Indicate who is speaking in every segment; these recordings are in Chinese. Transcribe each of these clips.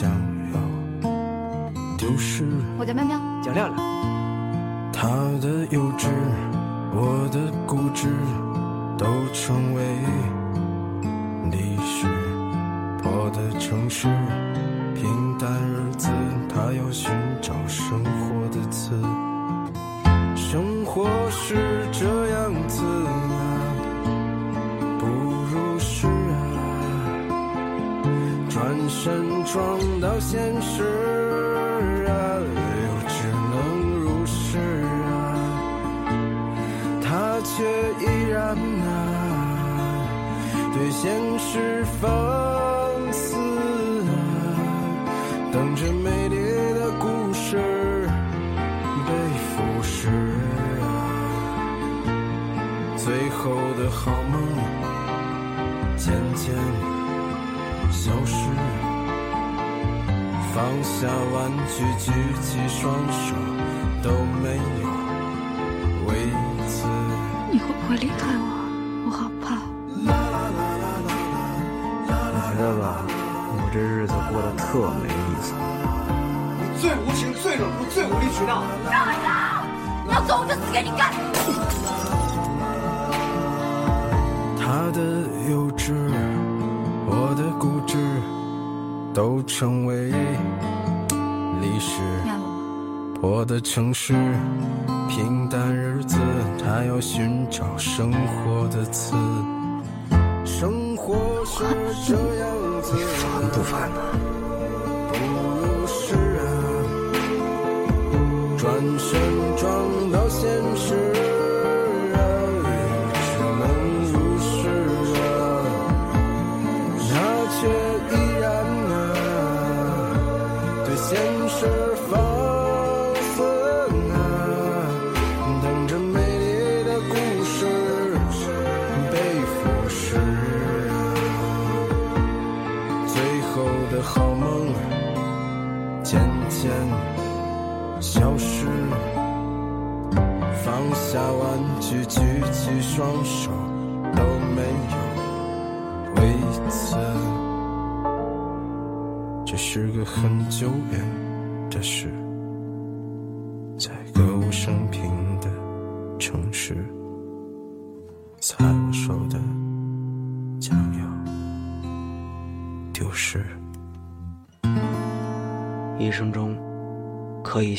Speaker 1: 将要丢失。
Speaker 2: 我叫喵喵，
Speaker 3: 叫亮亮，
Speaker 1: 他的幼稚，我的固执，都成为历史。我的城市，平淡日子，他要寻找生活的词。生活是这样身撞到现实啊，又只能如是啊，他却依然啊，对现实放肆啊，等着美丽的故事被腐蚀啊，最后的好梦渐渐消失。放下玩具，举起双手，都没有为此。
Speaker 2: 你会不会离开我？我好怕。
Speaker 3: 你觉得吧，我这日子过得特没意思。
Speaker 4: 你最无情、最冷酷、最无理取闹。
Speaker 2: 要走我就死给你看。
Speaker 1: 他的幼稚，都成为历史。
Speaker 2: 念了吗？
Speaker 1: 破的城市，平淡日子，他要寻找生活的词。生活是这样子，
Speaker 3: 烦不烦呢？
Speaker 1: 不如是啊，转身撞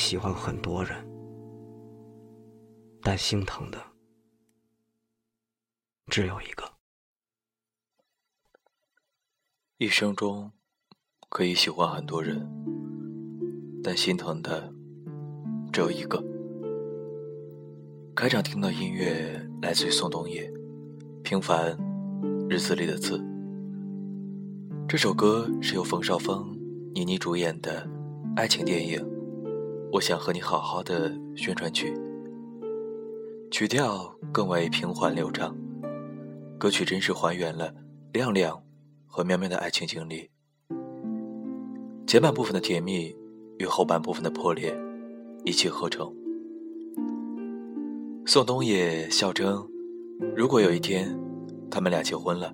Speaker 3: 喜欢很多人，但心疼的只有一个。
Speaker 5: 一生中可以喜欢很多人，但心疼的只有一个。开场听到音乐来自于宋冬野，《平凡日子里的字》。这首歌是由冯绍峰、倪妮主演的爱情电影《我想和你好好的》宣传曲，曲调更为平缓流畅，歌曲真实还原了亮亮和喵喵的爱情经历。前半部分的甜蜜与后半部分的破裂一气呵成。宋冬野笑称，如果有一天他们俩结婚了，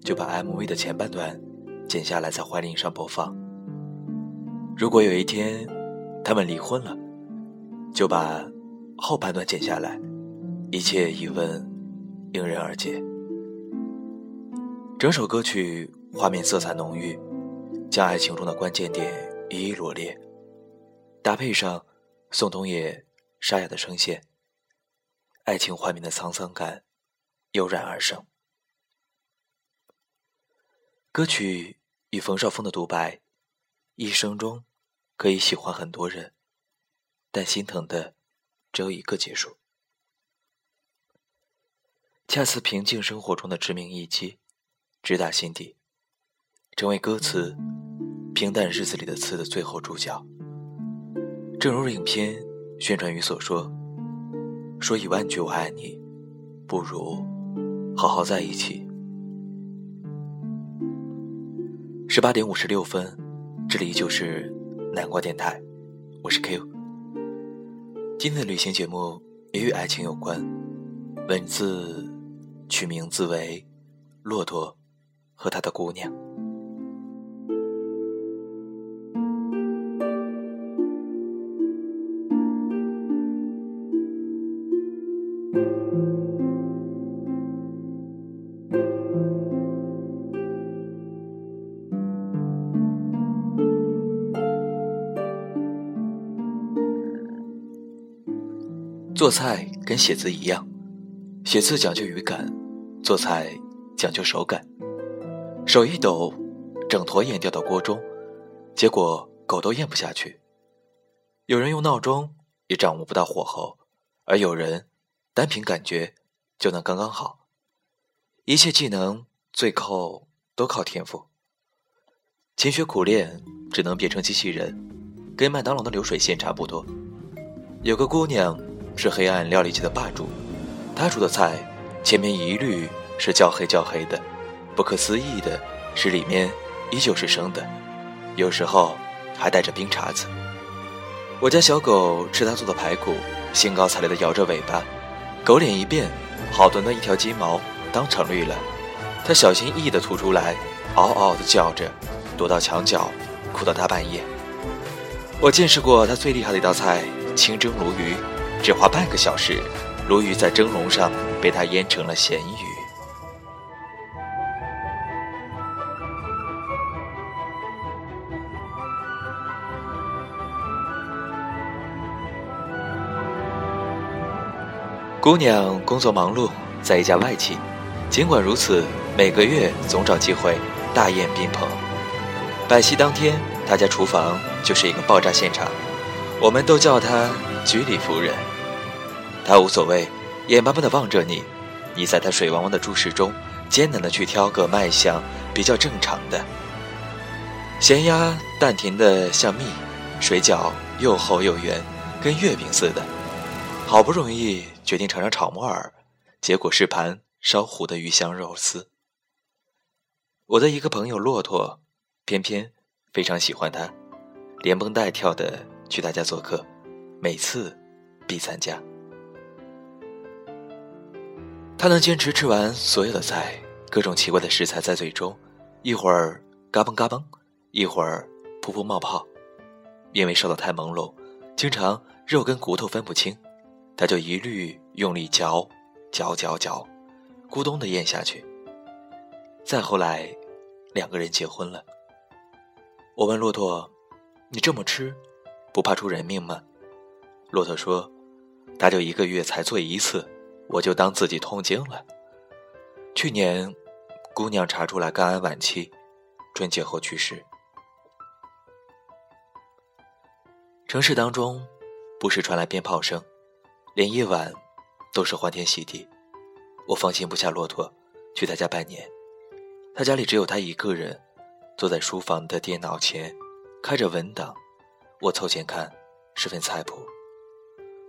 Speaker 5: 就把 MV 的前半段剪下来在怀铃上播放；如果有一天他们离婚了，就把后半段剪下来，一切疑问迎刃而解。整首歌曲画面色彩浓郁，将爱情中的关键点一一罗列，搭配上宋冬野沙哑的声线，爱情画面的沧桑感油然而生。歌曲与冯绍峰的独白：“一生中可以喜欢很多人，但心疼的只有一个。”结束，恰似平静生活中的致命一击。直达心底，成为歌词平淡日子里的词的最后注脚。正如影片宣传语所说：“说一万句我爱你，不如好好在一起。”十八点五十六分，这里依旧是南瓜电台，我是 Q。今天的旅行节目也与爱情有关，文字取名字为《骆驼和他的姑娘》。做菜跟写字一样，写字讲究语感，做菜讲究手感。手一抖，整坨盐掉到锅中，结果狗都咽不下去。有人用闹钟也掌握不到火候，而有人单凭感觉就能刚刚好。一切技能最后都靠天赋。勤学苦练只能变成机器人，跟麦当劳的流水线差不多。有个姑娘。是黑暗料理界的霸主，他煮的菜前面一律是焦黑焦黑的，不可思议的是里面依旧是生的，有时候还带着冰碴子。我家小狗吃他做的排骨，兴高采烈地摇着尾巴，狗脸一变，好端端一条鸡毛当场绿了，它小心翼翼地吐出来，嗷嗷地叫着，躲到墙角，哭到大半夜。我见识过它最厉害的一道菜——清蒸鲈鱼。只花半个小时，鲈鱼在蒸笼上被他腌成了咸鱼。姑娘工作忙碌，在一家外企，尽管如此，每个月总找机会大宴宾朋。摆席当天，他家厨房就是一个爆炸现场，我们都叫她居里夫人。他无所谓，眼巴巴地望着你，你在他水汪汪的注视中，艰难地去挑个卖相比较正常的。咸鸭淡甜的像蜜，水饺又厚又圆，跟月饼似的。好不容易决定尝尝炒木耳，结果是盘烧糊的鱼香肉丝。我的一个朋友骆驼，偏偏非常喜欢他，连蹦带跳的去他家做客，每次必参加。他能坚持吃完所有的菜，各种奇怪的食材在嘴中，一会儿嘎嘣嘎嘣，一会儿噗噗冒泡。因为烧得太朦胧，经常肉跟骨头分不清，他就一律用力嚼，嚼嚼嚼，咕咚的咽下去。再后来，两个人结婚了。我问骆驼：“你这么吃，不怕出人命吗？”骆驼说：“他就一个月才做一次。”我就当自己痛经了。去年，姑娘查出来肝癌晚期，春节后去世。城市当中，不时传来鞭炮声，连夜晚都是欢天喜地。我放心不下骆驼，去他家拜年。他家里只有他一个人，坐在书房的电脑前，开着文档。我凑前看，是份菜谱。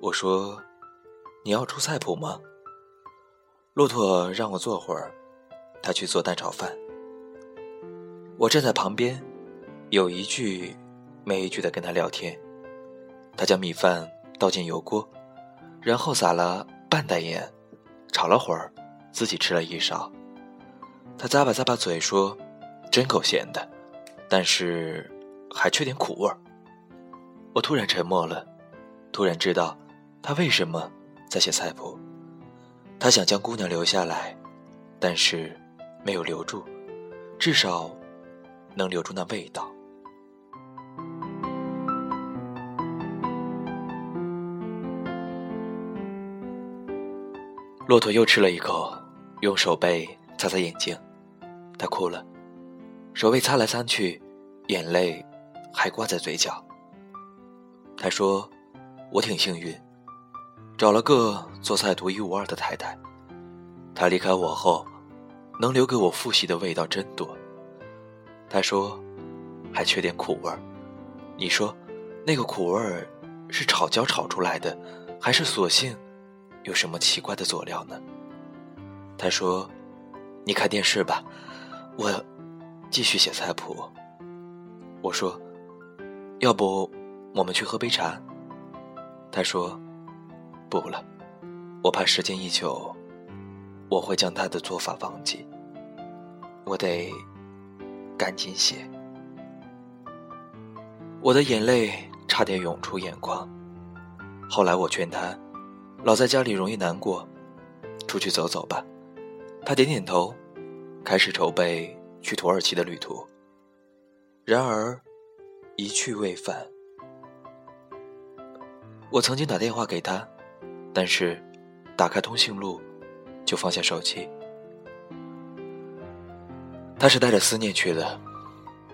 Speaker 5: 我说。你要出菜谱吗？骆驼让我坐会儿，他去做蛋炒饭。我站在旁边，有一句没一句的跟他聊天。他将米饭倒进油锅，然后撒了半袋盐，炒了会儿，自己吃了一勺。他咂巴咂巴嘴说：“真够咸的，但是还缺点苦味儿。”我突然沉默了，突然知道他为什么。在写菜谱，他想将姑娘留下来，但是没有留住，至少能留住那味道。骆驼又吃了一口，用手背擦擦眼睛，他哭了，手背擦来擦去，眼泪还挂在嘴角。他说：“我挺幸运。”找了个做菜独一无二的太太，她离开我后，能留给我复习的味道真多。她说，还缺点苦味儿。你说，那个苦味儿是炒焦炒出来的，还是索性有什么奇怪的佐料呢？他说，你看电视吧，我继续写菜谱。我说，要不我们去喝杯茶？他说：“不了，我怕时间一久，我会将他的做法忘记。我得赶紧写。”我的眼泪差点涌出眼眶。后来我劝他，老在家里容易难过，出去走走吧。他点点头，开始筹备去土耳其的旅途。然而，一去未返。我曾经打电话给他，但是打开通讯录就放下手机。他是带着思念去的，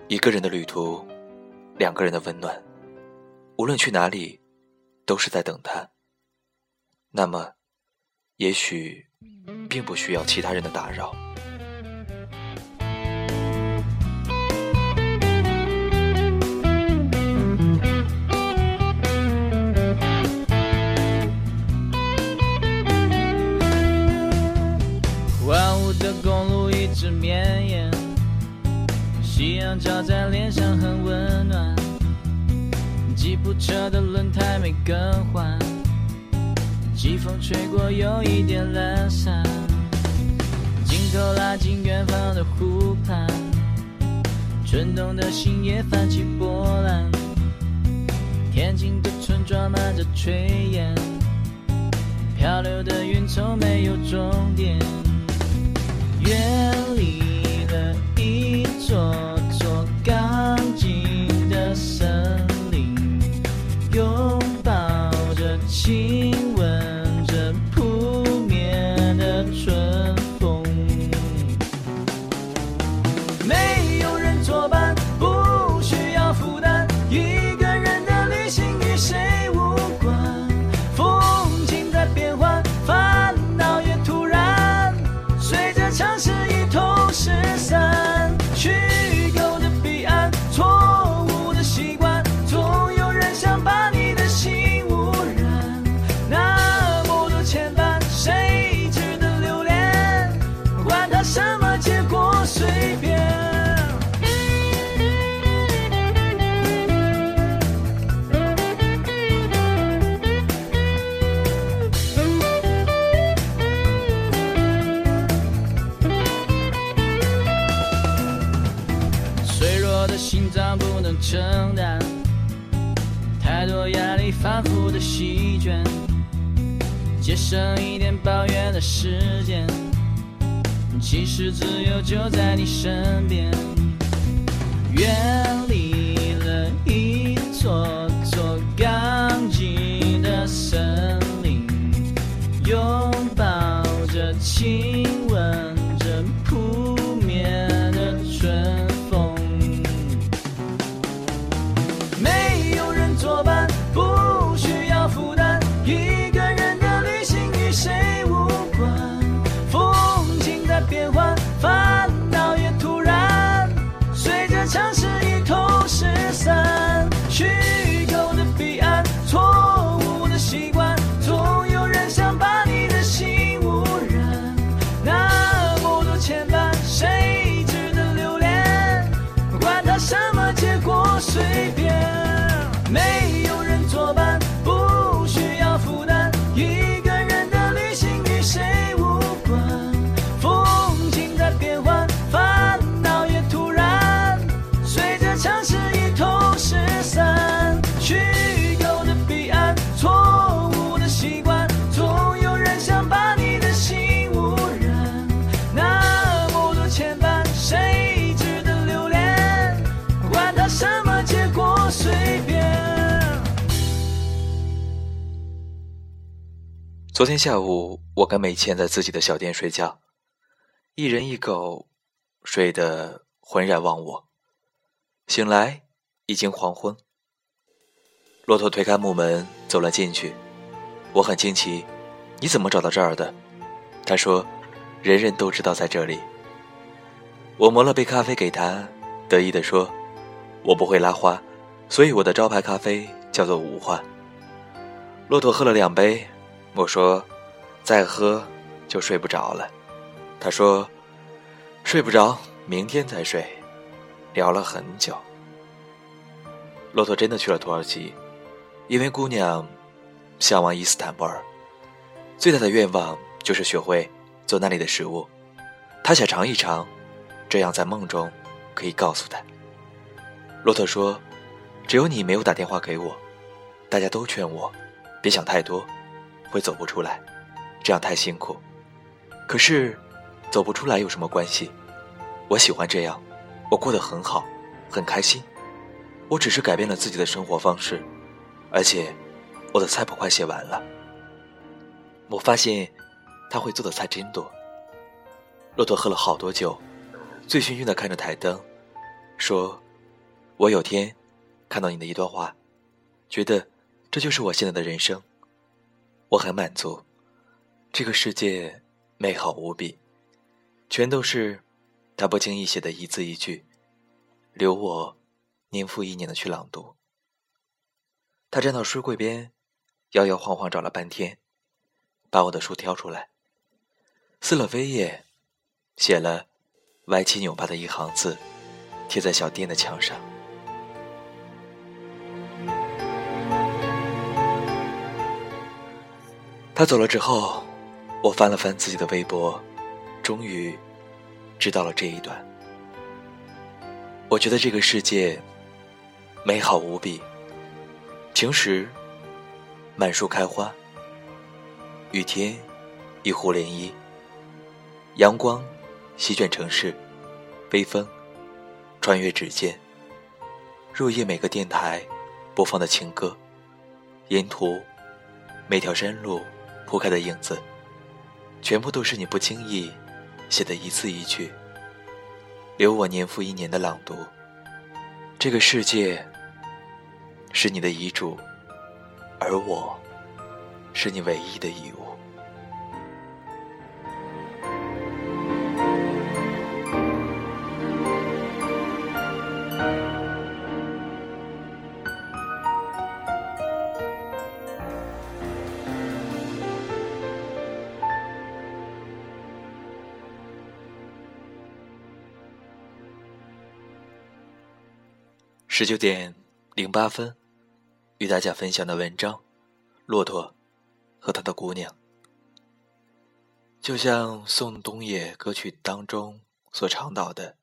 Speaker 5: 一个人的旅途。两个人的温暖，无论去哪里，都是在等他。那么，也许并不需要其他人的打扰。
Speaker 6: 的公路一直绵延。夕阳照在脸上很温暖，吉普车的轮胎没更换，季风吹过有一点懒散，镜头拉近远方的湖畔，春冬的心也泛起波澜，天津的村庄满着炊烟，漂流的云从没有终点，远离了一座座干净的森林拥抱着亲就在你身边，远
Speaker 5: 昨天下午，我跟美倩在自己的小店睡觉，一人一狗，睡得浑然忘我。醒来已经黄昏。骆驼推开木门走了进去，我很惊奇：“你怎么找到这儿的？”他说：“人人都知道在这里。”我磨了杯咖啡给他，得意地说：“我不会拉花，所以我的招牌咖啡叫做五花。”骆驼喝了两杯。我说：“再喝就睡不着了。”他说：“睡不着，明天再睡。”聊了很久。骆驼真的去了土耳其，因为姑娘向往伊斯坦布尔，最大的愿望就是学会做那里的食物。他想尝一尝，这样在梦中可以告诉他。骆驼说：“只有你没有打电话给我。”大家都劝我别想太多，会走不出来，这样太辛苦。可是走不出来有什么关系？我喜欢这样，我过得很好，很开心。我只是改变了自己的生活方式，而且我的菜谱快写完了。我发现他会做的菜真多。骆驼喝了好多酒，醉醺醺的看着台灯，说：“我有天看到你的一段话，觉得这就是我现在的人生。我很满足，这个世界美好无比，全都是他不经意写的一字一句，留我。”年复一年的去朗读。他站到书柜边，摇摇晃晃找了半天，把我的书挑出来，撕了扉页，写了歪七扭八的一行字，贴在小店的墙上。他走了之后，我翻了翻自己的微博，终于知道了这一段。我觉得这个世界。美好无比。晴时，满树开花；雨天，一湖涟漪。阳光席卷城市，微风穿越指尖。入夜，每个电台播放的情歌，沿途每条山路铺开的影子，全部都是你不经意写的一字一句，留我年复一年的朗读。这个世界。是你的遗嘱，而我，是你唯一的遗物。十九点零八分。与大家分享的文章《骆驼和他的姑娘》，就像宋冬野歌曲当中所倡导的：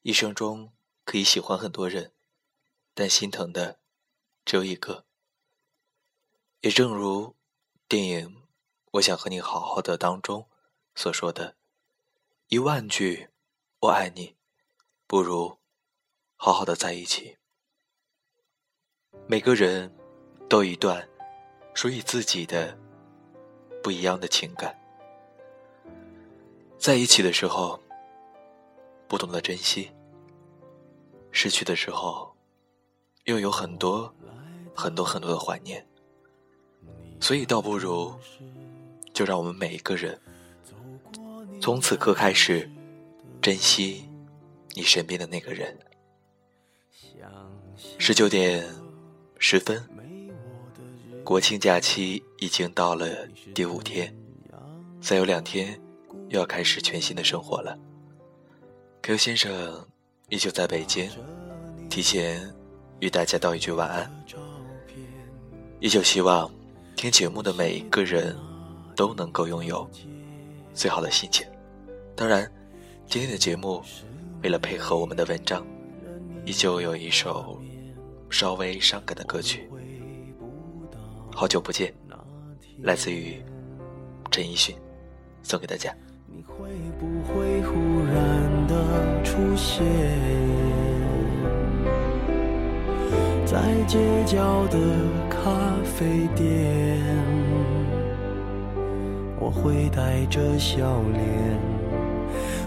Speaker 5: 一生中可以喜欢很多人，但心疼的只有一个。也正如电影《我想和你好好的》当中所说的：“一万句我爱你，不如好好的在一起。”每个人都有一段属于自己的不一样的情感，在一起的时候不懂得珍惜，失去的时候又有很多很多很多的怀念，所以倒不如就让我们每一个人从此刻开始珍惜你身边的那个人。十九点。十分，国庆假期已经到了第五天，再有两天又要开始全新的生活了。Q 先生依旧在北京，提前与大家道一句晚安。依旧希望听节目的每一个人都能够拥有最好的心情。当然，今天的节目为了配合我们的文章，依旧有一首。稍微伤感的歌曲，好久不见，来自于陈奕迅，送给大家。
Speaker 7: 你会不会忽然的出现在街角的咖啡店？我会带着笑脸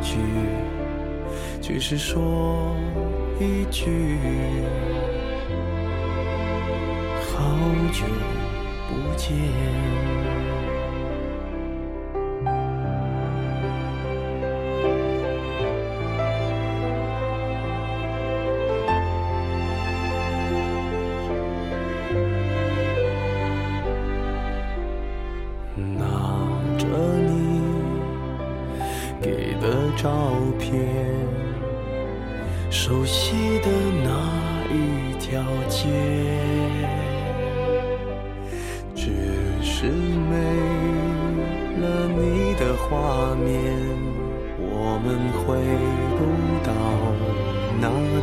Speaker 7: 句，只是说。一句，好久不见。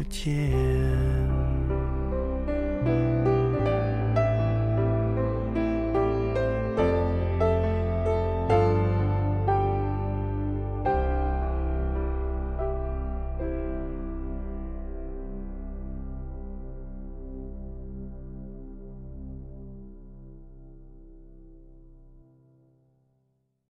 Speaker 7: 不见